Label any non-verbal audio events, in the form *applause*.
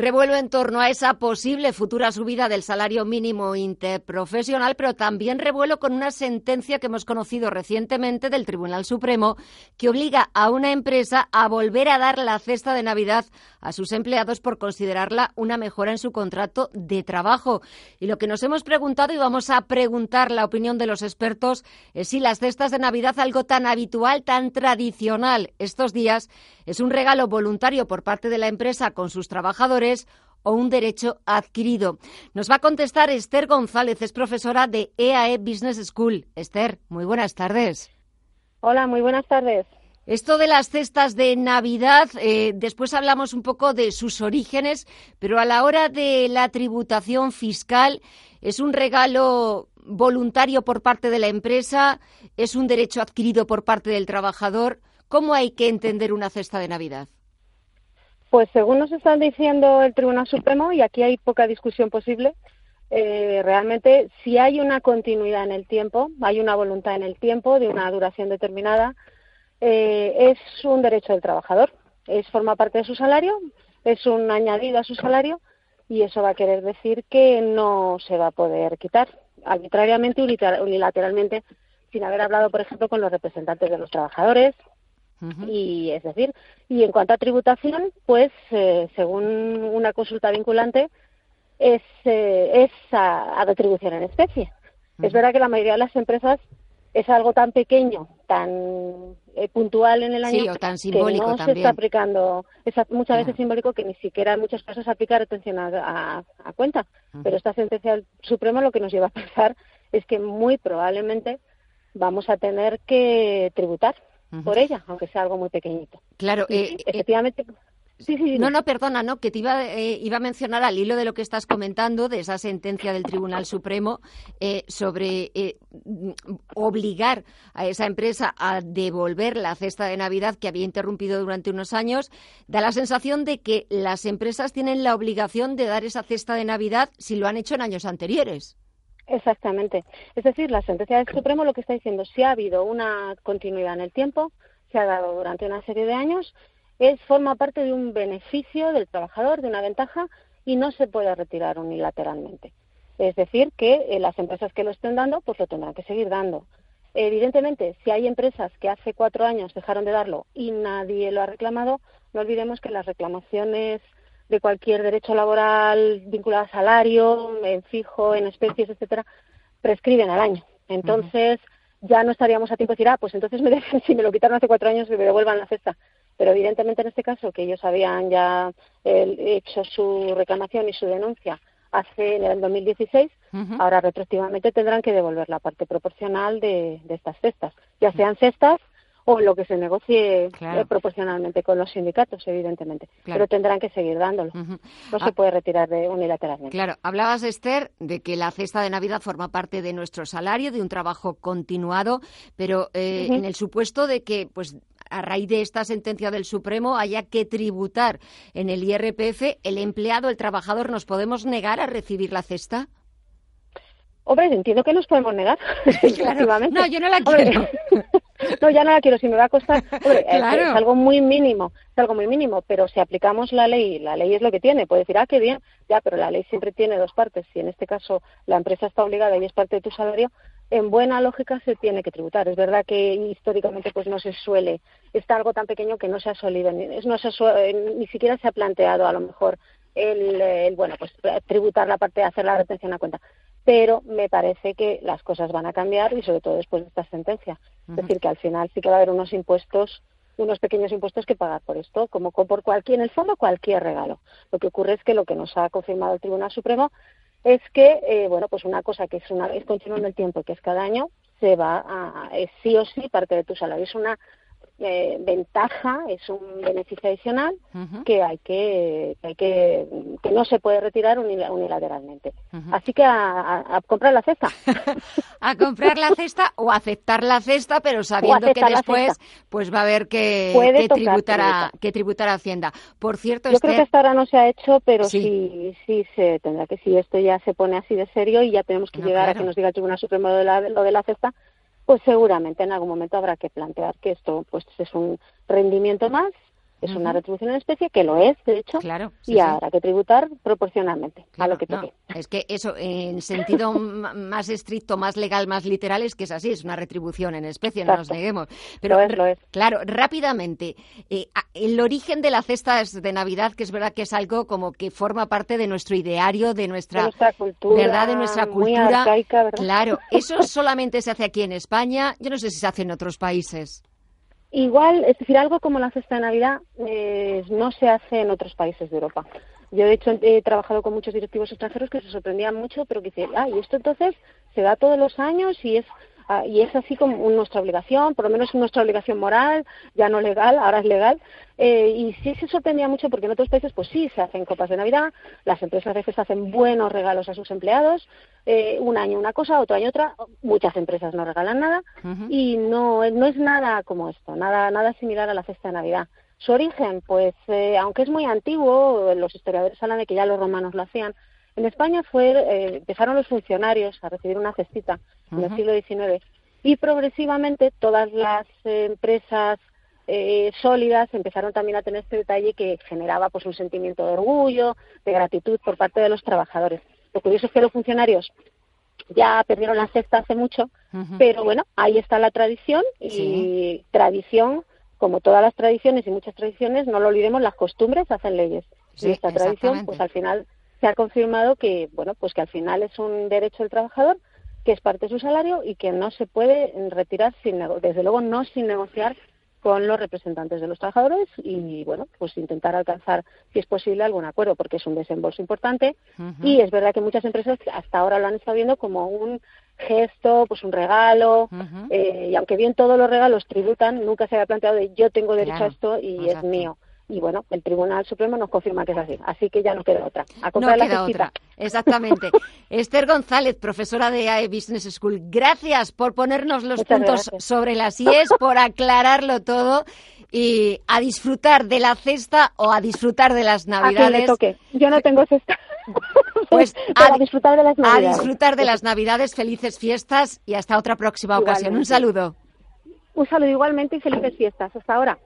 Revuelo en torno a esa posible futura subida del salario mínimo interprofesional, pero también revuelo con una sentencia que hemos conocido recientemente del Tribunal Supremo que obliga a una empresa a volver a dar la cesta de Navidad a sus empleados por considerarla una mejora en su contrato de trabajo. Y lo que nos hemos preguntado y vamos a preguntar la opinión de los expertos es si las cestas de Navidad, algo tan habitual, tan tradicional estos días, es un regalo voluntario por parte de la empresa con sus trabajadores o un derecho adquirido. Nos va a contestar Esther González, es profesora de EAE Business School. Esther, muy buenas tardes. Hola, muy buenas tardes. Esto de las cestas de Navidad, eh, después hablamos un poco de sus orígenes, pero a la hora de la tributación fiscal, ¿es un regalo voluntario por parte de la empresa? ¿Es un derecho adquirido por parte del trabajador? ¿Cómo hay que entender una cesta de Navidad? Pues según nos está diciendo el Tribunal Supremo, y aquí hay poca discusión posible, eh, realmente si hay una continuidad en el tiempo, hay una voluntad en el tiempo de una duración determinada, eh, es un derecho del trabajador, es forma parte de su salario, es un añadido a su salario y eso va a querer decir que no se va a poder quitar arbitrariamente, unilateralmente, sin haber hablado, por ejemplo, con los representantes de los trabajadores, y es decir, y en cuanto a tributación, pues eh, según una consulta vinculante, es, eh, es a, retribución en especie. Es verdad que la mayoría de las empresas es algo tan pequeño, tan eh, puntual en el año, tan simbólico que no se está aplicando, es muchas veces simbólico que ni siquiera en muchos casos aplica retención a, a, cuenta. Pero esta sentencia del Supremo lo que nos lleva a pensar es que muy probablemente vamos a tener que tributar por ella, aunque sea algo muy pequeñito. Claro, eh, eh, efectivamente. Sí, sí, no, no, perdona, no, que te iba, eh, iba a mencionar al hilo de lo que estás comentando, de esa sentencia del Tribunal Supremo sobre obligar a esa empresa a devolver la cesta de Navidad que había interrumpido durante unos años. Da la sensación de que las empresas tienen la obligación de dar esa cesta de Navidad si lo han hecho en años anteriores. Exactamente. Es decir, la sentencia del Supremo lo que está diciendo, si ha habido una continuidad en el tiempo, se ha dado durante una serie de años, es forma parte de un beneficio del trabajador, de una ventaja, y no se puede retirar unilateralmente. Es decir, que eh, las empresas que lo estén dando, pues lo tendrán que seguir dando. Evidentemente, si hay empresas que hace cuatro años dejaron de darlo y nadie lo ha reclamado, no olvidemos que las reclamaciones de cualquier derecho laboral vinculado a salario, en fijo, en especies, etcétera, prescriben al año. Entonces, ya no estaríamos a tiempo de decir, ah, pues entonces me *laughs* si me lo quitaron hace cuatro años, me devuelvan la cesta. Pero evidentemente en este caso, que ellos habían ya hecho su reclamación y su denuncia hace en el 2016, ahora retroactivamente tendrán que devolver la parte proporcional de, de estas cestas, ya sean cestas o lo que se negocie eh, proporcionalmente con los sindicatos, evidentemente. Pero tendrán que seguir dándolo. No se ah. puede retirar de unilateralmente. Claro, hablabas, Esther, de que la cesta de Navidad forma parte de nuestro salario, de un trabajo continuado, pero eh, en el supuesto de que, pues, a raíz de esta sentencia del Supremo haya que tributar en el IRPF, el empleado, el trabajador, ¿nos podemos negar a recibir la cesta? Hombre, entiendo que nos podemos negar. *laughs* No, yo no la quiero. *laughs* no, ya no la quiero, si me va a costar. *laughs* es, algo muy mínimo, es algo muy mínimo, pero si aplicamos la ley, la ley es lo que tiene, puede decir, ah, qué bien, ya, pero la ley siempre tiene dos partes. Si en este caso la empresa está obligada y es parte de tu salario, en buena lógica se tiene que tributar. Es verdad que históricamente pues no se suele, está algo tan pequeño que no se ha solido, ni, no se ni siquiera se ha planteado a lo mejor el, el, bueno, pues tributar la parte de hacer la retención a cuenta pero me parece que las cosas van a cambiar y sobre todo después de esta sentencia. Es decir, que al final sí que va a haber unos impuestos, unos pequeños impuestos que pagar por esto, como por cualquier, en el fondo cualquier regalo. Lo que ocurre es que lo que nos ha confirmado el Tribunal Supremo es que, eh, bueno, pues una cosa que es, una, es continua en el tiempo, que es cada año, se va a, es sí o sí parte de tu salario. Es una eh, ventaja, es un beneficio adicional que hay que, hay que, que no se puede retirar unilateralmente. Así que a, comprar la cesta. *laughs* a comprar la cesta o aceptar la cesta, pero sabiendo que después pues va a haber que, que tributar, a, que tributar a Hacienda. Por cierto, yo creo que hasta ahora no se ha hecho, pero sí, sí, se tendrá que si esto ya se pone así de serio y ya tenemos que llegar a que nos diga el Tribunal Supremo de lo de la cesta pues seguramente en algún momento habrá que plantear que esto pues es un rendimiento más Es una retribución en especie, que lo es, de hecho, claro, y habrá que tributar proporcionalmente a lo que toque. es que eso, *laughs* en sentido más estricto, más legal, más literal, es que es así, es una retribución en especie, no nos neguemos. Pero, lo es, claro, rápidamente, eh, el origen de la cesta de Navidad, que es verdad que es algo como que forma parte de nuestro ideario, de nuestra, cultura, ¿verdad? De nuestra cultura. Muy arcaica, ¿verdad? Claro, eso *laughs* solamente se hace aquí en España, yo no sé si se hace en otros países. Igual, es decir, algo como la cesta de Navidad eh, no se hace en otros países de Europa. Yo, de hecho, he trabajado con muchos directivos extranjeros que se sorprendían mucho, pero que dicen, ah, y esto entonces se da todos los años y es Ah, y es así como nuestra obligación, por lo menos nuestra obligación moral, ya no legal, ahora es legal. Eh, y sí se sorprendía mucho porque en otros países, pues sí, se hacen copas de Navidad, las empresas a veces hacen buenos regalos a sus empleados, eh, un año una cosa, otro año otra, muchas empresas no regalan nada y no, no es nada como esto, nada, nada similar a la cesta de Navidad. Su origen, pues, eh, aunque es muy antiguo, los historiadores hablan de que ya los romanos lo hacían, en España fue, eh, empezaron los funcionarios a recibir una cestita en el siglo XIX y progresivamente todas las empresas eh, sólidas empezaron también a tener este detalle que generaba pues un sentimiento de orgullo, de gratitud por parte de los trabajadores. Lo curioso es que los funcionarios ya perdieron la cesta hace mucho, pero bueno, ahí está la tradición y tradición, como todas las tradiciones y muchas tradiciones, no lo olvidemos, las costumbres hacen leyes. y esta tradición, pues al final se ha confirmado que, bueno, pues que al final es un derecho del trabajador, que es parte de su salario y que no se puede retirar sin, desde luego no sin negociar con los representantes de los trabajadores y bueno pues intentar alcanzar si es posible algún acuerdo porque es un desembolso importante. Y es verdad que muchas empresas hasta ahora lo han estado viendo como un gesto pues un regalo eh, y aunque bien todos los regalos tributan nunca se había planteado de yo tengo derecho a esto y es mío y bueno, el Tribunal Supremo nos confirma que es así. Así que ya no queda otra. A no queda otra. Exactamente. *laughs* Esther González, profesora de AE Business School, gracias por ponernos los puntos sobre las IES, por aclararlo todo y a disfrutar de la cesta o a disfrutar de las Navidades. toque. Yo no tengo cesta. *laughs* Pues *laughs* a, disfrutar de las Navidades. A disfrutar de las Navidades, felices fiestas y hasta otra próxima ocasión. Un saludo. Un saludo igualmente y felices fiestas. Hasta ahora.